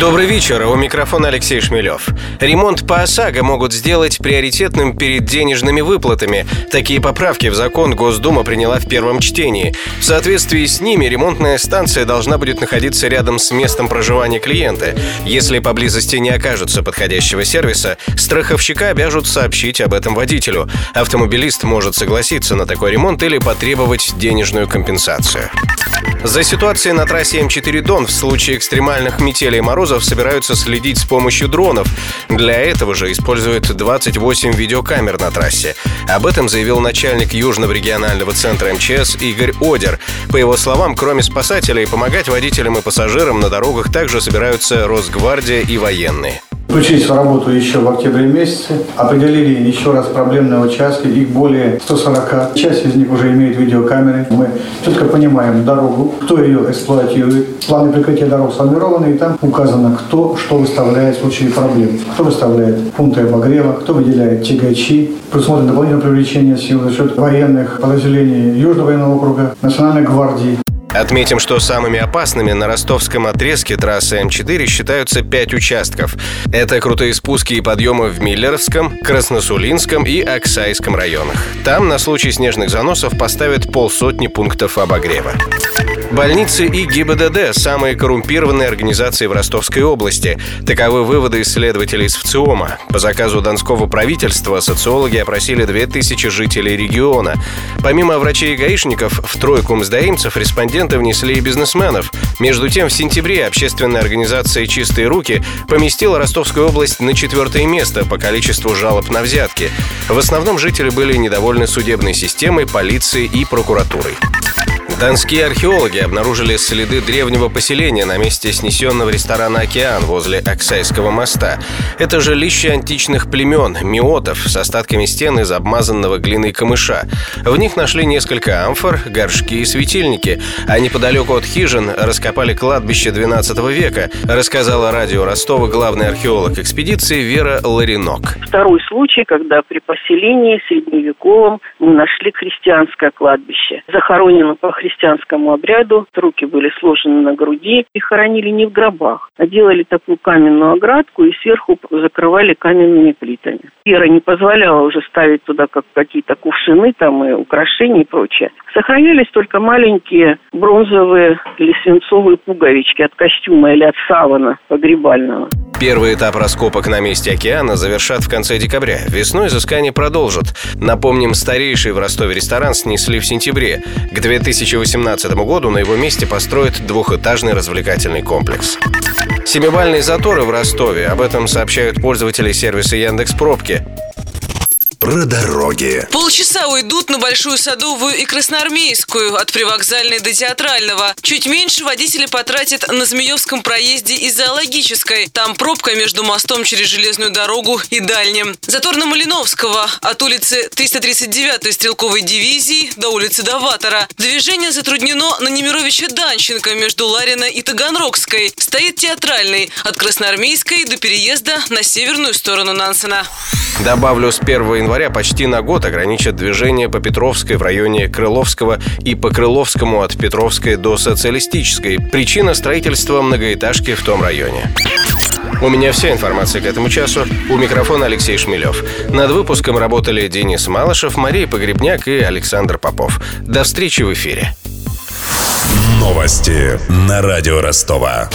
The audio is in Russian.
Добрый вечер, у микрофона Алексей Шмелев. Ремонт по ОСАГО могут сделать приоритетным перед денежными выплатами. Такие поправки в закон Госдума приняла в первом чтении. В соответствии с ними ремонтная станция должна будет находиться рядом с местом проживания клиента. Если поблизости не окажется подходящего сервиса, страховщика обяжут сообщить об этом водителю. Автомобилист может согласиться на такой ремонт или потребовать денежную компенсацию. За ситуацией на трассе М4 Дон в случае экстремальных метелей и морозов собираются следить с помощью дронов. Для этого же используют 28 видеокамер на трассе. Об этом заявил начальник Южного регионального центра МЧС Игорь Одер. По его словам, кроме спасателей, помогать водителям и пассажирам на дорогах также собираются Росгвардия и военные. Включились в работу еще в октябре месяце, определили еще раз проблемные участки, их более 140. Часть из них уже имеет видеокамеры. Мы четко понимаем дорогу, кто ее эксплуатирует. Планы прикрытия дорог сформированы, и там указано, кто что выставляет в случае проблем. Кто выставляет пункты обогрева, кто выделяет тягачи. Предусмотрено дополнительное привлечение сил за счет военных подразделений Южного военного округа, Национальной гвардии. Отметим, что самыми опасными на ростовском отрезке трассы М4 считаются пять участков. Это крутые спуски и подъемы в Миллеровском, Красносулинском и Оксайском районах. Там на случай снежных заносов поставят полсотни пунктов обогрева. Больницы и ГИБДД – самые коррумпированные организации в Ростовской области. Таковы выводы исследователей из ВЦИОМа. По заказу Донского правительства социологи опросили 2000 жителей региона. Помимо врачей и гаишников, в тройку мздоимцев респонденты внесли и бизнесменов. Между тем, в сентябре общественная организация «Чистые руки» поместила Ростовскую область на четвертое место по количеству жалоб на взятки. В основном жители были недовольны судебной системой, полицией и прокуратурой. Донские археологи обнаружили следы древнего поселения на месте снесенного ресторана «Океан» возле Оксайского моста. Это жилище античных племен, миотов, с остатками стен из обмазанного глиной камыша. В них нашли несколько амфор, горшки и светильники, а неподалеку от хижин раскопали кладбище 12 века, рассказала радио Ростова главный археолог экспедиции Вера Ларинок. Второй случай, когда при поселении средневековом мы нашли христианское кладбище. Захоронено по христианскому христианскому обряду. Руки были сложены на груди и хоронили не в гробах, а делали такую каменную оградку и сверху закрывали каменными плитами. Вера не позволяла уже ставить туда как какие-то кувшины там и украшения и прочее. Сохранялись только маленькие бронзовые или свинцовые пуговички от костюма или от савана погребального. Первый этап раскопок на месте океана завершат в конце декабря. Весной изыскание продолжат. Напомним, старейший в Ростове ресторан снесли в сентябре. К 2018 году на его месте построят двухэтажный развлекательный комплекс. Семибальные заторы в Ростове. Об этом сообщают пользователи сервиса Яндекс Пробки про дороги. Полчаса уйдут на Большую Садовую и Красноармейскую от привокзальной до Театрального. Чуть меньше водители потратят на Змеевском проезде и Зоологической. Там пробка между мостом через железную дорогу и Дальним. Затор на Малиновского от улицы 339-й стрелковой дивизии до улицы Даватора. Движение затруднено на Немировича Данченко между Ларина и Таганрогской. Стоит Театральный от Красноармейской до переезда на северную сторону Нансена. Добавлю, с 1 января почти на год ограничат движение по Петровской в районе Крыловского и по Крыловскому от Петровской до Социалистической. Причина строительства многоэтажки в том районе. У меня вся информация к этому часу. У микрофона Алексей Шмелев. Над выпуском работали Денис Малышев, Мария Погребняк и Александр Попов. До встречи в эфире. Новости на радио Ростова.